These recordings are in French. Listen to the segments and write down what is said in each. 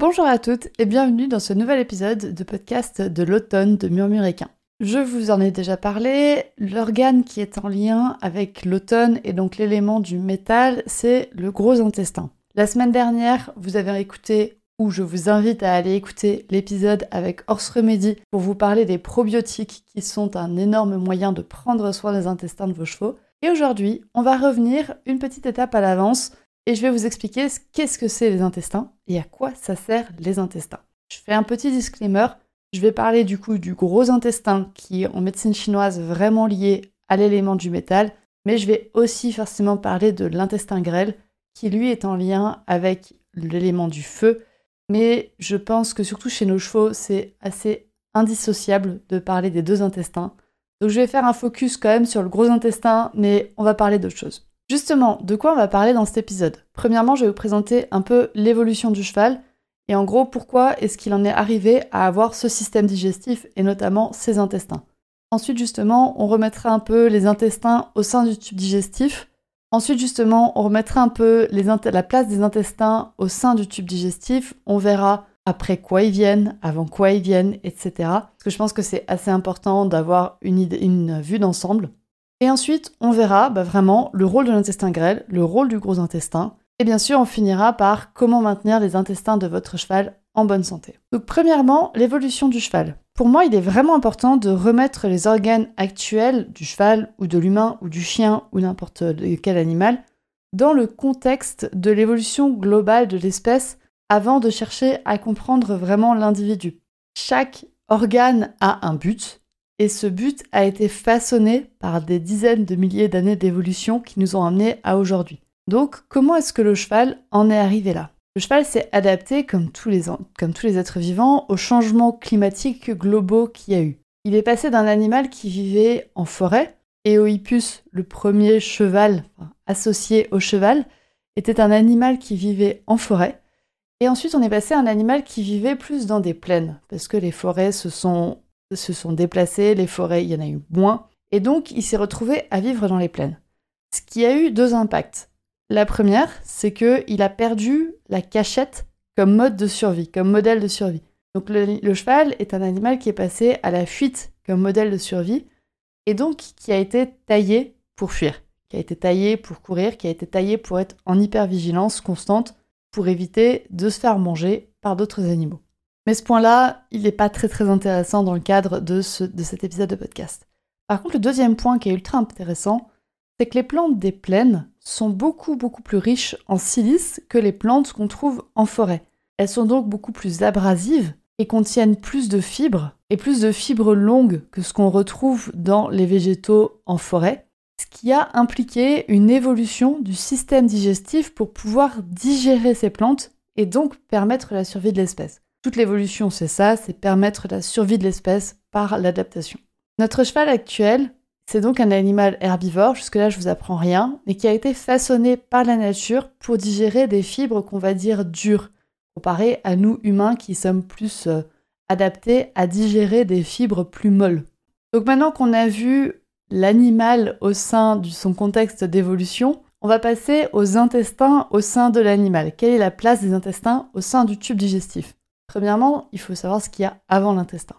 Bonjour à toutes et bienvenue dans ce nouvel épisode de podcast de l'automne de Murmuréquin. Je vous en ai déjà parlé, l'organe qui est en lien avec l'automne et donc l'élément du métal, c'est le gros intestin. La semaine dernière, vous avez écouté ou je vous invite à aller écouter l'épisode avec Horse Remedy pour vous parler des probiotiques qui sont un énorme moyen de prendre soin des intestins de vos chevaux. Et aujourd'hui, on va revenir une petite étape à l'avance et je vais vous expliquer qu'est-ce que c'est les intestins et à quoi ça sert les intestins. Je fais un petit disclaimer, je vais parler du coup du gros intestin qui est en médecine chinoise vraiment lié à l'élément du métal, mais je vais aussi forcément parler de l'intestin grêle qui lui est en lien avec l'élément du feu, mais je pense que surtout chez nos chevaux, c'est assez indissociable de parler des deux intestins. Donc je vais faire un focus quand même sur le gros intestin, mais on va parler d'autre chose. Justement, de quoi on va parler dans cet épisode? Premièrement, je vais vous présenter un peu l'évolution du cheval et en gros pourquoi est-ce qu'il en est arrivé à avoir ce système digestif et notamment ses intestins. Ensuite, justement, on remettra un peu les intestins au sein du tube digestif. Ensuite, justement, on remettra un peu la place des intestins au sein du tube digestif. On verra après quoi ils viennent, avant quoi ils viennent, etc. Parce que je pense que c'est assez important d'avoir une, une vue d'ensemble. Et ensuite, on verra bah, vraiment le rôle de l'intestin grêle, le rôle du gros intestin. Et bien sûr, on finira par comment maintenir les intestins de votre cheval en bonne santé. Donc premièrement, l'évolution du cheval. Pour moi, il est vraiment important de remettre les organes actuels du cheval ou de l'humain ou du chien ou n'importe quel animal dans le contexte de l'évolution globale de l'espèce avant de chercher à comprendre vraiment l'individu. Chaque organe a un but, et ce but a été façonné par des dizaines de milliers d'années d'évolution qui nous ont amenés à aujourd'hui. Donc, comment est-ce que le cheval en est arrivé là? Le cheval s'est adapté, comme tous, les, êtres vivants, aux changements climatiques globaux qu'il y a eu. Il est passé d'un animal qui vivait en forêt, Eohippus, le premier cheval associé au cheval, était un animal qui vivait en forêt. Et ensuite, on est passé à un animal qui vivait plus dans des plaines, parce que les forêts se sont se sont déplacés, les forêts, il y en a eu moins, et donc il s'est retrouvé à vivre dans les plaines. Ce qui a eu deux impacts. La première, c'est qu'il a perdu la cachette comme mode de survie, comme modèle de survie. Donc le, cheval est un animal qui est passé à la fuite comme modèle de survie, et donc qui a été taillé pour fuir, qui a été taillé pour courir, qui a été taillé pour être en hypervigilance constante, pour éviter de se faire manger par d'autres animaux. Mais ce point-là, il n'est pas très intéressant dans le cadre de, de cet épisode de podcast. Par contre, le deuxième point qui est ultra intéressant, c'est que les plantes des plaines sont beaucoup beaucoup plus riches en silice que les plantes qu'on trouve en forêt. Elles sont donc beaucoup plus abrasives et contiennent plus de fibres, et plus de fibres longues que ce qu'on retrouve dans les végétaux en forêt, ce qui a impliqué une évolution du système digestif pour pouvoir digérer ces plantes et donc permettre la survie de l'espèce. Toute l'évolution, c'est ça, c'est permettre la survie de l'espèce par l'adaptation. Notre cheval actuel, c'est donc un animal herbivore, jusque-là je vous apprends rien, mais qui a été façonné par la nature pour digérer des fibres qu'on va dire dures, comparé à nous humains qui sommes plus euh, adaptés à digérer des fibres plus molles. Donc maintenant qu'on a vu l'animal au sein de son contexte d'évolution, on va passer aux intestins au sein de l'animal. Quelle est la place des intestins au sein du tube digestif? Premièrement, il faut savoir ce qu'il y a avant l'intestin.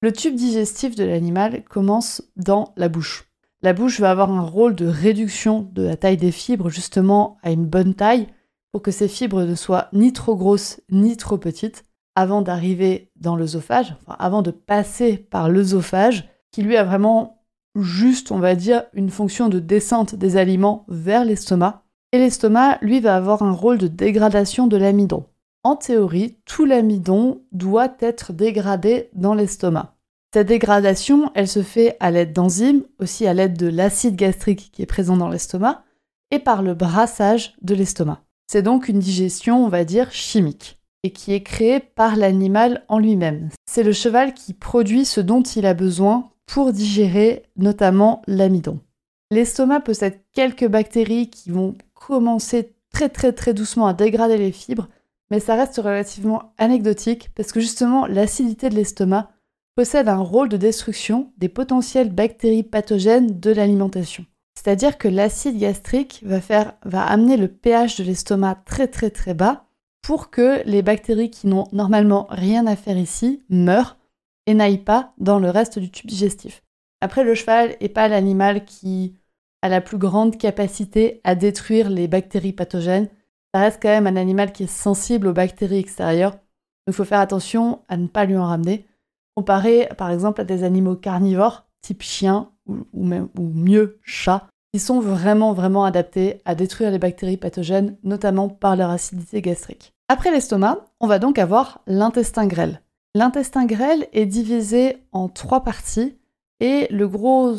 Le tube digestif de l'animal commence dans la bouche. La bouche va avoir un rôle de réduction de la taille des fibres justement à une bonne taille pour que ces fibres ne soient ni trop grosses ni trop petites avant d'arriver dans l'œsophage, enfin avant de passer par l'œsophage qui lui a vraiment juste, on va dire, une fonction de descente des aliments vers l'estomac. Et l'estomac, lui, va avoir un rôle de dégradation de l'amidon en théorie, tout l'amidon doit être dégradé dans l'estomac. Cette dégradation, elle se fait à l'aide d'enzymes, aussi à l'aide de l'acide gastrique qui est présent dans l'estomac, et par le brassage de l'estomac. C'est donc une digestion, on va dire, chimique. et qui est créé par l'animal en lui-même. C'est le cheval qui produit ce dont il a besoin pour digérer notamment l'amidon. L'estomac possède quelques bactéries qui vont commencer très très très doucement à dégrader les fibres, mais ça reste relativement anecdotique parce que justement l'acidité de l'estomac possède un rôle de destruction des potentielles bactéries pathogènes de l'alimentation. C'est-à-dire que l'acide gastrique va, faire, va amener le pH de l'estomac très très très bas pour que les bactéries qui n'ont normalement rien à faire ici meurent et n'aillent pas dans le reste du tube digestif. Après, le cheval n'est pas l'animal qui a la plus grande capacité à détruire les bactéries pathogènes. Ça reste quand même un animal qui est sensible aux bactéries extérieures. Il faut faire attention à ne pas lui en ramener. Comparé par exemple à des animaux carnivores, type chien ou, même, ou mieux chat, qui sont vraiment vraiment adaptés à détruire les bactéries pathogènes, notamment par leur acidité gastrique. Après l'estomac, on va donc avoir l'intestin grêle. L'intestin grêle est divisé en trois parties et le gros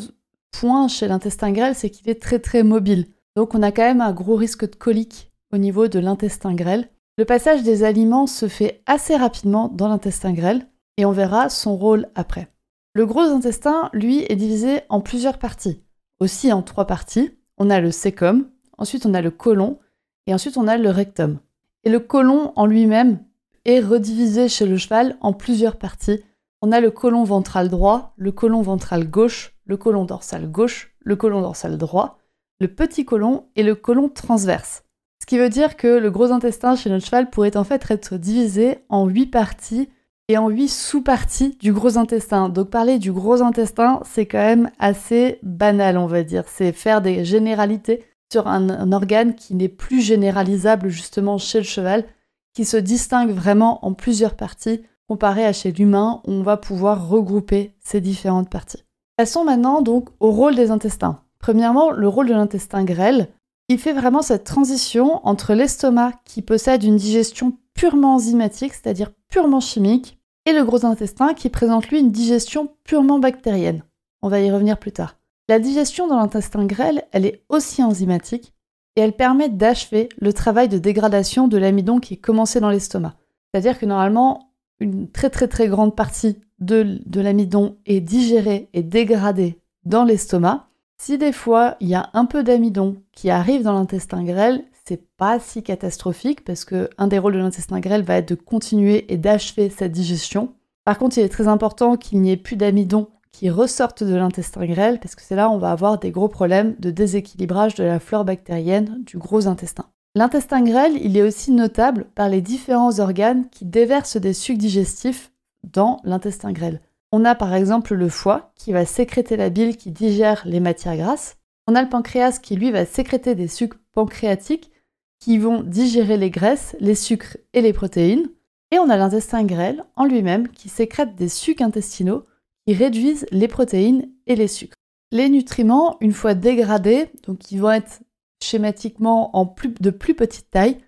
point chez l'intestin grêle, c'est qu'il est très très mobile. Donc on a quand même un gros risque de colique au niveau de l'intestin grêle. Le passage des aliments se fait assez rapidement dans l'intestin grêle et on verra son rôle après. Le gros intestin, lui, est divisé en plusieurs parties. Aussi en trois parties. On a le sécum, ensuite on a le côlon, et ensuite on a le rectum. Et le côlon en lui-même est redivisé chez le cheval en plusieurs parties. On a le côlon ventral droit, le côlon ventral gauche, le côlon dorsal gauche, le côlon dorsal droit, le petit côlon et le côlon transverse. Ce qui veut dire que le gros intestin chez notre cheval pourrait en fait être divisé en huit parties et en huit sous-parties du gros intestin. Donc parler du gros intestin, c'est quand même assez banal, on va dire. C'est faire des généralités sur un, organe qui n'est plus généralisable justement chez le cheval, qui se distingue vraiment en plusieurs parties, comparé à chez l'humain, où on va pouvoir regrouper ces différentes parties. Passons maintenant donc au rôle des intestins. Premièrement, le rôle de l'intestin grêle. Il fait vraiment cette transition entre l'estomac qui possède une digestion purement enzymatique, c'est-à-dire purement chimique, et le gros intestin qui présente lui une digestion purement bactérienne. On va y revenir plus tard. La digestion dans l'intestin grêle, elle est aussi enzymatique et elle permet d'achever le travail de dégradation de l'amidon qui est commencé dans l'estomac. C'est-à-dire que normalement, une très très très grande partie de, de l'amidon est digérée et dégradée dans l'estomac. Si des fois il y a un peu d'amidon qui arrive dans l'intestin grêle, c'est pas si catastrophique parce que un des rôles de l'intestin grêle va être de continuer et d'achever cette digestion. Par contre, il est très important qu'il n'y ait plus d'amidon qui ressorte de l'intestin grêle parce que c'est là où on va avoir des gros problèmes de déséquilibrage de la flore bactérienne du gros intestin. L'intestin grêle, il est aussi notable par les différents organes qui déversent des sucs digestifs dans l'intestin grêle. On a par exemple le foie qui va sécréter la bile qui digère les matières grasses. On a le pancréas qui lui va sécréter des sucs pancréatiques qui vont digérer les graisses, les sucres et les protéines. Et on a l'intestin grêle en lui-même qui sécrète des sucs intestinaux qui réduisent les protéines et les sucres. Les nutriments, une fois dégradés, donc ils vont être schématiquement en de plus petite taille,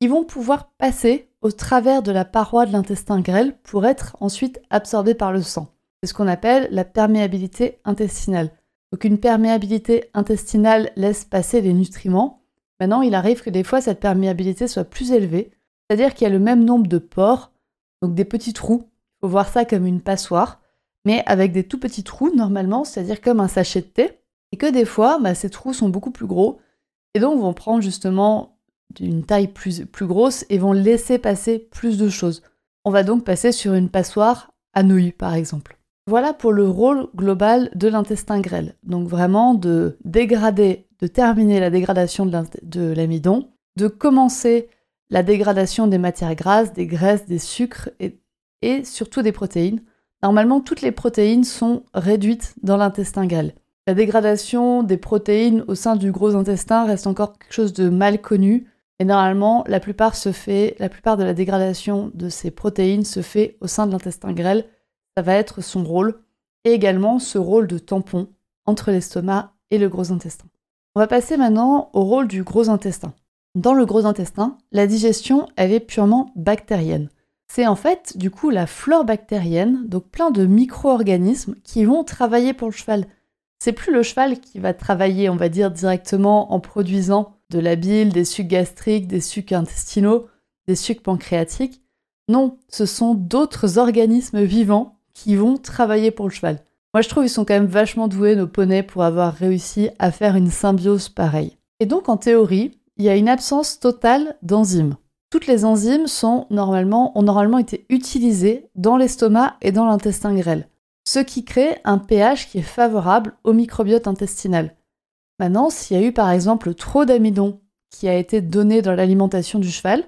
ils vont pouvoir passer au travers de la paroi de l'intestin grêle pour être ensuite absorbés par le sang. C'est ce qu'on appelle la perméabilité intestinale. Donc une perméabilité intestinale laisse passer les nutriments Maintenant, il arrive que des fois cette perméabilité soit plus élevée, c'est-à-dire qu'il y a le même nombre de pores, donc des petits trous. Il faut voir ça comme une passoire, mais avec des tout petits trous normalement, c'est-à-dire comme un sachet de thé, et que des fois, bah, ces trous sont beaucoup plus gros, et donc vont prendre justement une taille plus, plus grosse et vont laisser passer plus de choses. On va donc passer sur une passoire à nouilles, par exemple. Voilà pour le rôle global de l'intestin grêle. Donc vraiment de dégrader de terminer la dégradation de l'amidon, de commencer la dégradation des matières grasses, des graisses, des sucres et, surtout des protéines. Normalement, toutes les protéines sont réduites dans l'intestin grêle. La dégradation des protéines au sein du gros intestin reste encore quelque chose de mal connu. Et normalement, la plupart, se fait, la plupart de la dégradation de ces protéines se fait au sein de l'intestin grêle. Ça va être son rôle. Et également ce rôle de tampon entre l'estomac et le gros intestin. On va passer maintenant au rôle du gros intestin. Dans le gros intestin, la digestion, elle est purement bactérienne. C'est en fait du coup la flore bactérienne, donc plein de micro-organismes qui vont travailler pour le cheval. C'est plus le cheval qui va travailler, on va dire, directement en produisant de la bile, des sucs gastriques, des sucs intestinaux, des sucs pancréatiques. Non, ce sont d'autres organismes vivants qui vont travailler pour le cheval. Moi, je trouve qu'ils sont quand même vachement doués, nos poneys, pour avoir réussi à faire une symbiose pareille. Et donc, en théorie, il y a une absence totale d'enzymes. Toutes les enzymes sont normalement, ont normalement été utilisées dans l'estomac et dans l'intestin grêle, ce qui crée un pH qui est favorable au microbiote intestinal. Maintenant, s'il y a eu par exemple trop d'amidon qui a été donné dans l'alimentation du cheval,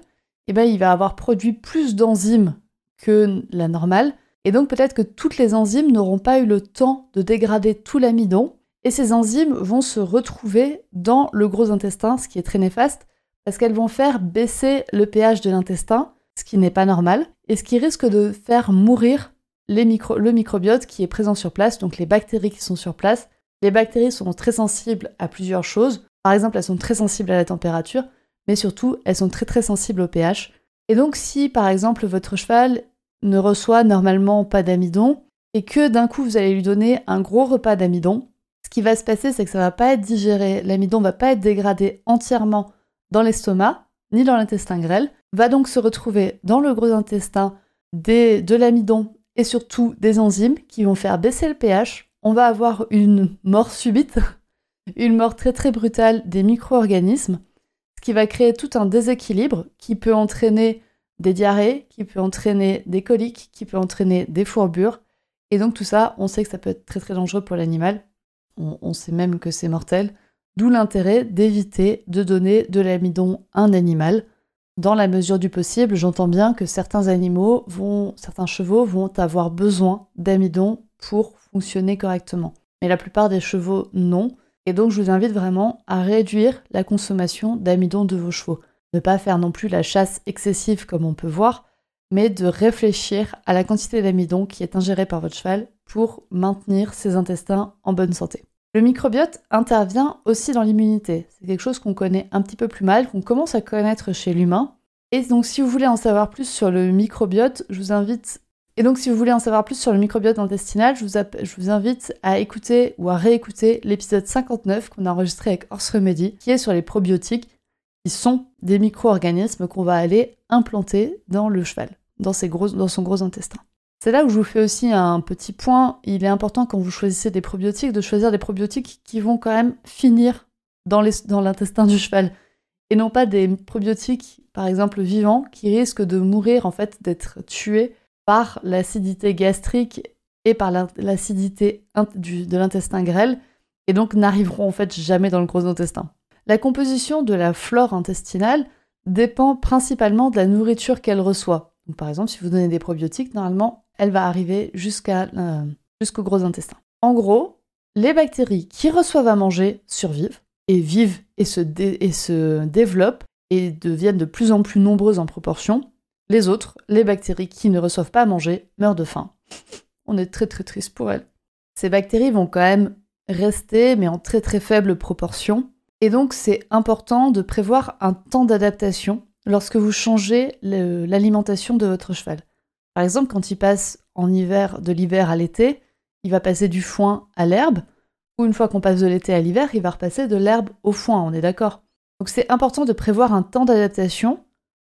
eh ben, il va avoir produit plus d'enzymes que la normale, et donc peut-être que toutes les enzymes n'auront pas eu le temps de dégrader tout l'amidon, et ces enzymes vont se retrouver dans le gros intestin, ce qui est très néfaste, parce qu'elles vont faire baisser le pH de l'intestin, ce qui n'est pas normal, et ce qui risque de faire mourir le microbiote qui est présent sur place, donc les bactéries qui sont sur place. Les bactéries sont très sensibles à plusieurs choses. Par exemple, elles sont très sensibles à la température, mais surtout, elles sont très très sensibles au pH. Et donc, si par exemple votre cheval ne reçoit normalement pas d'amidon, et que d'un coup vous allez lui donner un gros repas d'amidon, ce qui va se passer, c'est que ça va pas être digéré, l'amidon va pas être dégradé entièrement dans l'estomac, ni dans l'intestin grêle, va donc se retrouver dans le gros intestin de l'amidon et surtout des enzymes qui vont faire baisser le pH. On va avoir une mort subite, une mort très très brutale des micro-organismes, ce qui va créer tout un déséquilibre qui peut entraîner des diarrhées, qui peut entraîner des coliques, qui peut entraîner des fourbures. Et donc tout ça, on sait que ça peut être très très dangereux pour l'animal. on sait même que c'est mortel. D'où l'intérêt d'éviter de donner de l'amidon à un animal. Dans la mesure du possible, j'entends bien que certains animaux vont, certains chevaux vont avoir besoin d'amidon pour fonctionner correctement. Mais la plupart des chevaux, non. Et donc, je vous invite vraiment à réduire la consommation d'amidon de vos chevaux. Ne pas faire non plus la chasse excessive comme on peut voir, mais de réfléchir à la quantité d'amidon qui est ingérée par votre cheval pour maintenir ses intestins en bonne santé. Le microbiote intervient aussi dans l'immunité. C'est quelque chose qu'on connaît un petit peu plus mal, qu'on commence à connaître chez l'humain. Et donc si vous voulez en savoir plus sur le microbiote, je vous invite et donc si vous voulez en savoir plus sur le microbiote intestinal, je vous, invite à écouter ou à réécouter l'épisode 59 qu'on a enregistré avec Horse Remedy, qui est sur les probiotiques, qui sont des micro-organismes qu'on va aller implanter dans le cheval, dans son gros intestin. C'est là où je vous fais aussi un petit point. Il est important quand vous choisissez des probiotiques de choisir des probiotiques qui vont quand même finir dans l'intestin du cheval et non pas des probiotiques, par exemple vivants, qui risquent de mourir en fait, d'être tués par l'acidité gastrique et par l'acidité de l'intestin grêle et donc n'arriveront en fait jamais dans le gros intestin. La composition de la flore intestinale dépend principalement de la nourriture qu'elle reçoit. par exemple, si vous donnez des probiotiques, normalement, elle va arriver jusqu'au gros intestin. En gros, les bactéries qui reçoivent à manger survivent et vivent et se développent et deviennent de plus en plus nombreuses en proportion. Les autres, les bactéries qui ne reçoivent pas à manger, meurent de faim. On est très très triste pour elles. Ces bactéries vont quand même rester, mais en très très faible proportion. Et donc c'est important de prévoir un temps d'adaptation lorsque vous changez l'alimentation de votre cheval. Par exemple, quand il passe en hiver, de l'hiver à l'été, il va passer du foin à l'herbe, ou une fois qu'on passe de l'été à l'hiver, il va repasser de l'herbe au foin, on est d'accord Donc c'est important de prévoir un temps d'adaptation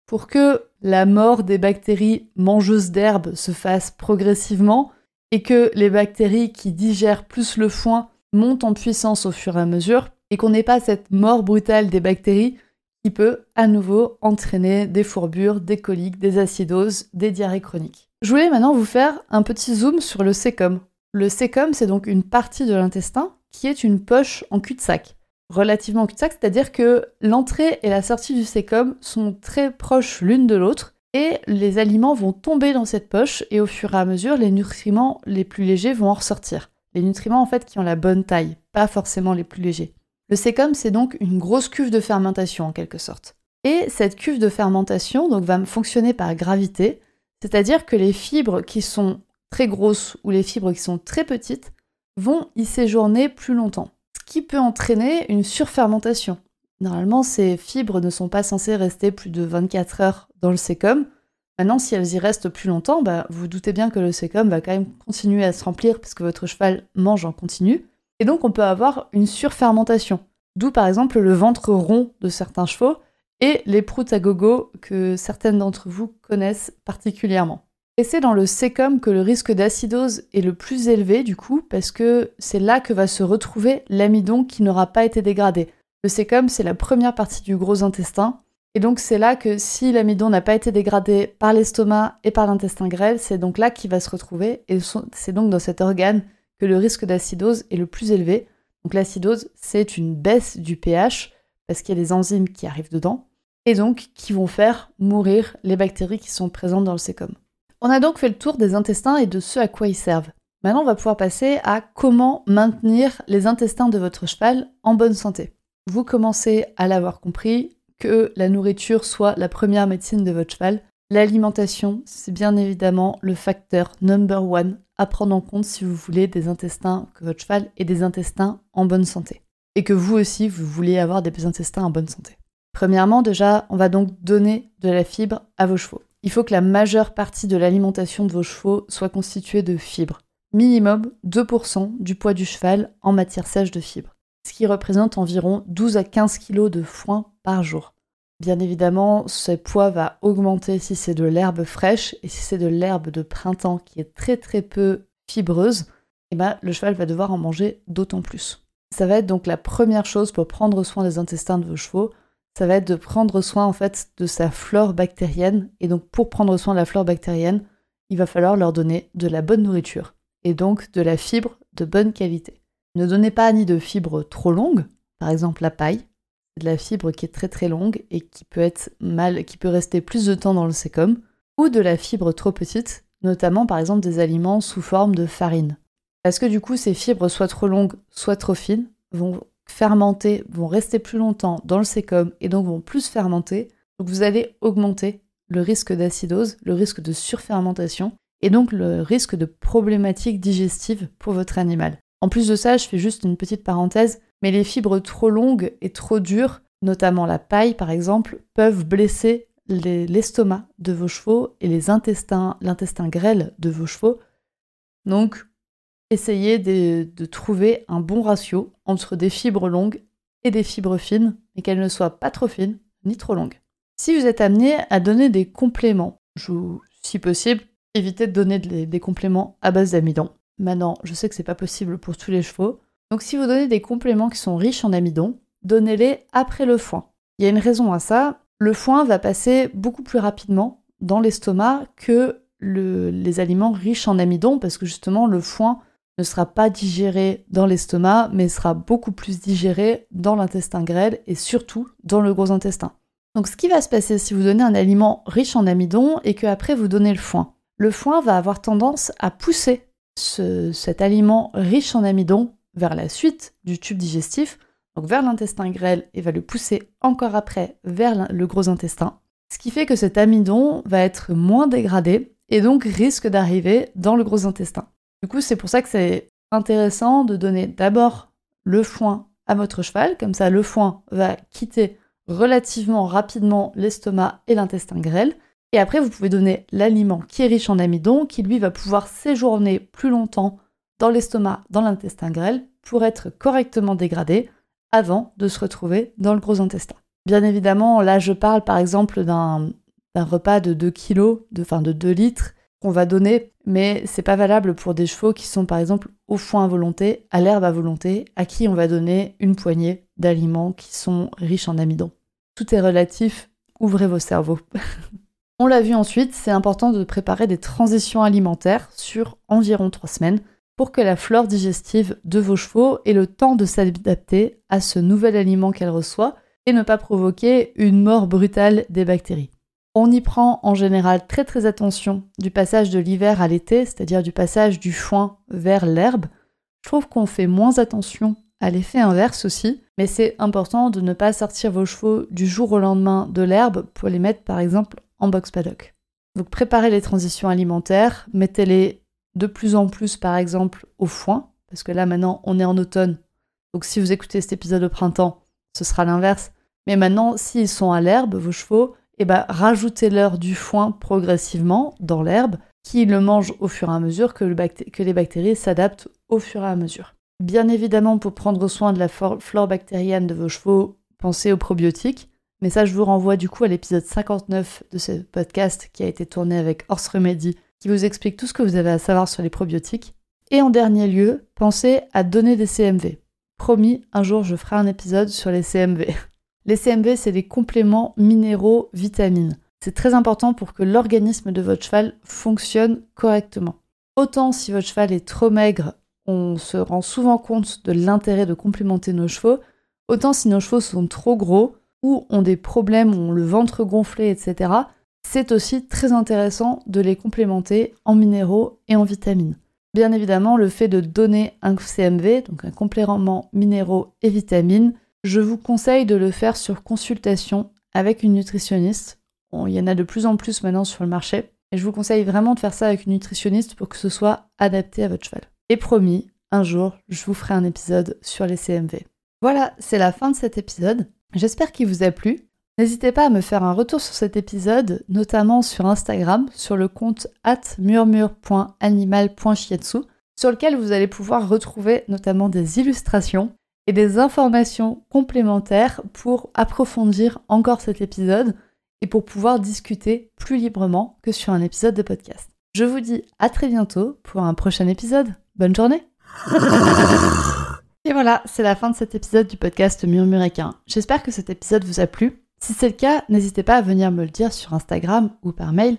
pour que la mort des bactéries mangeuses d'herbe se fasse progressivement et que les bactéries qui digèrent plus le foin montent en puissance au fur et à mesure et qu'on n'ait pas cette mort brutale des bactéries qui peut à nouveau entraîner des fourbures, des coliques, des acidoses, des diarrhées chroniques. Je voulais maintenant vous faire un petit zoom sur le sécom. Le sécom, c'est donc une partie de l'intestin qui est une poche en cul-de-sac. Relativement cul-de-sac, c'est-à-dire que l'entrée et la sortie du sécom sont très proches l'une de l'autre et les aliments vont tomber dans cette poche et au fur et à mesure, les nutriments les plus légers vont en ressortir. Les nutriments en fait qui ont la bonne taille, pas forcément les plus légers. Le sécom, c'est donc une grosse cuve de fermentation en quelque sorte. Et cette cuve de fermentation va fonctionner par gravité, c'est-à-dire que les fibres qui sont très grosses ou les fibres qui sont très petites vont y séjourner plus longtemps, qui peut entraîner une surfermentation. Normalement, ces fibres ne sont pas censées rester plus de 24 heures dans le sécom. Maintenant, si elles y restent plus longtemps, bah, vous, vous doutez bien que le sécom va quand même continuer à se remplir puisque votre cheval mange en continu. Et donc on peut avoir une surfermentation. D'où par exemple le ventre rond de certains chevaux et les proutes à gogo que certaines d'entre vous connaissent particulièrement. Et c'est dans le sécom que le risque d'acidose est le plus élevé du coup, parce que c'est là que va se retrouver l'amidon qui n'aura pas été dégradé. Le sécom, c'est la première partie du gros intestin, et donc c'est là que si l'amidon n'a pas été dégradé par l'estomac et par l'intestin grêle, c'est donc là qu'il va se retrouver, et c'est donc dans cet organe que le risque d'acidose est le plus élevé. Donc l'acidose, c'est une baisse du pH, parce qu'il y a des enzymes qui arrivent dedans, et donc qui vont faire mourir les bactéries qui sont présentes dans le sécom. On a donc fait le tour des intestins et de ce à quoi ils servent. Maintenant, on va pouvoir passer à comment maintenir les intestins de votre cheval en bonne santé. Vous commencez à l'avoir compris que la nourriture soit la première médecine de votre cheval. L'alimentation, c'est bien évidemment le facteur number one à prendre en compte si vous voulez des intestins, que votre cheval ait des intestins en bonne santé. Et que vous aussi, vous voulez avoir des intestins en bonne santé. Premièrement, déjà, on va donc donner de la fibre à vos chevaux il faut que la majeure partie de l'alimentation de vos chevaux soit constituée de fibres. Minimum 2% du poids du cheval en matière sèche de fibres, ce qui représente environ 12 à 15 kg de foin par jour. Bien évidemment, ce poids va augmenter si c'est de l'herbe fraîche et si c'est de l'herbe de printemps qui est très très peu fibreuse, eh ben, le cheval va devoir en manger d'autant plus. Ça va être donc la première chose pour prendre soin des intestins de vos chevaux, ça va être de prendre soin en fait de sa flore bactérienne. Et donc pour prendre soin de la flore bactérienne, il va falloir leur donner de la bonne nourriture et donc de la fibre de bonne qualité. Ne donnez pas ni de fibres trop longues, par exemple la paille, de la fibre qui est très très longue et qui peut être mal, qui peut rester plus de temps dans le sécom, ou de la fibre trop petite, notamment par exemple des aliments sous forme de farine. Parce que du coup ces fibres soit trop longues, soit trop fines, vont fermenter vont rester plus longtemps dans le sécom et donc vont plus fermenter. Donc vous allez augmenter le risque d'acidose, le risque de surfermentation et donc le risque de problématiques digestives pour votre animal. En plus de ça, je fais juste une petite parenthèse, mais les fibres trop longues et trop dures, notamment la paille par exemple, peuvent blesser l'estomac de vos chevaux et les intestins, l'intestin grêle de vos chevaux. Donc essayez de, trouver un bon ratio entre des fibres longues et des fibres fines, mais qu'elles ne soient pas trop fines ni trop longues. Si vous êtes amené à donner des compléments, si possible, évitez de donner des compléments à base d'amidon. Maintenant, je sais que c'est pas possible pour tous les chevaux. Donc si vous donnez des compléments qui sont riches en amidon, donnez-les après le foin. Il y a une raison à ça. Le foin va passer beaucoup plus rapidement dans l'estomac que les aliments riches en amidon parce que justement le foin ne sera pas digéré dans l'estomac, mais sera beaucoup plus digéré dans l'intestin grêle et surtout dans le gros intestin. Donc ce qui va se passer si vous donnez un aliment riche en amidon et que après vous donnez le foin, le foin va avoir tendance à pousser cet aliment riche en amidon vers la suite du tube digestif, donc vers l'intestin grêle et va le pousser encore après vers le gros intestin. Ce qui fait que cet amidon va être moins dégradé et donc risque d'arriver dans le gros intestin. Du coup, c'est pour ça que c'est intéressant de donner d'abord le foin à votre cheval, comme ça le foin va quitter relativement rapidement l'estomac et l'intestin grêle. Et après, vous pouvez donner l'aliment qui est riche en amidon, qui lui va pouvoir séjourner plus longtemps dans l'estomac, dans l'intestin grêle, pour être correctement dégradé avant de se retrouver dans le gros intestin. Bien évidemment, là je parle par exemple d'un repas de 2 kg, enfin de 2 litres, qu'on va donner, mais c'est pas valable pour des chevaux qui sont par exemple au foin à volonté, à l'herbe à volonté, à qui on va donner une poignée d'aliments qui sont riches en amidon. Tout est relatif, ouvrez vos cerveaux. on l'a vu ensuite, c'est important de préparer des transitions alimentaires sur environ 3 semaines pour que la flore digestive de vos chevaux ait le temps de s'adapter à ce nouvel aliment qu'elle reçoit et ne pas provoquer une mort brutale des bactéries. On y prend en général très très attention du passage de l'hiver à l'été, c'est-à-dire du passage du foin vers l'herbe. Je trouve qu'on fait moins attention à l'effet inverse aussi, mais c'est important de ne pas sortir vos chevaux du jour au lendemain de l'herbe pour les mettre par exemple en box paddock. Donc préparez les transitions alimentaires, mettez-les de plus en plus par exemple au foin, parce que là maintenant on est en automne, donc si vous écoutez cet épisode au printemps, ce sera l'inverse. Mais maintenant, s'ils sont à l'herbe, vos chevaux, eh ben, rajoutez-leur du foin progressivement dans l'herbe, qui le mange au fur et à mesure que, les bactéries s'adaptent au fur et à mesure. Bien évidemment, pour prendre soin de la flore bactérienne de vos chevaux, pensez aux probiotiques. Mais ça, je vous renvoie du coup à l'épisode 59 de ce podcast qui a été tourné avec Horse Remedy, qui vous explique tout ce que vous avez à savoir sur les probiotiques. Et en dernier lieu, pensez à donner des CMV. Promis, un jour je ferai un épisode sur les CMV. Les CMV, c'est des compléments minéraux vitamines. C'est très important pour que l'organisme de votre cheval fonctionne correctement. Autant si votre cheval est trop maigre, on se rend souvent compte de l'intérêt de complémenter nos chevaux, autant si nos chevaux sont trop gros ou ont des problèmes, ont le ventre gonflé, etc., c'est aussi très intéressant de les complémenter en minéraux et en vitamines. Bien évidemment, le fait de donner un CMV, donc un complément minéraux et vitamines, je vous conseille de le faire sur consultation avec une nutritionniste. il y en a de plus en plus maintenant sur le marché. Et je vous conseille vraiment de faire ça avec une nutritionniste pour que ce soit adapté à votre cheval. Et promis, un jour, je vous ferai un épisode sur les CMV. Voilà, c'est la fin de cet épisode. J'espère qu'il vous a plu. N'hésitez pas à me faire un retour sur cet épisode, notamment sur Instagram, sur le compte murmure.animal.shiatsu, sur lequel vous allez pouvoir retrouver notamment des illustrations et des informations complémentaires pour approfondir encore cet épisode et pour pouvoir discuter plus librement que sur un épisode de podcast. Je vous dis à très bientôt pour un prochain épisode. Bonne journée Et voilà, c'est la fin de cet épisode du podcast Murmuréquin. J'espère que cet épisode vous a plu. Si c'est le cas, n'hésitez pas à venir me le dire sur Instagram ou par mail.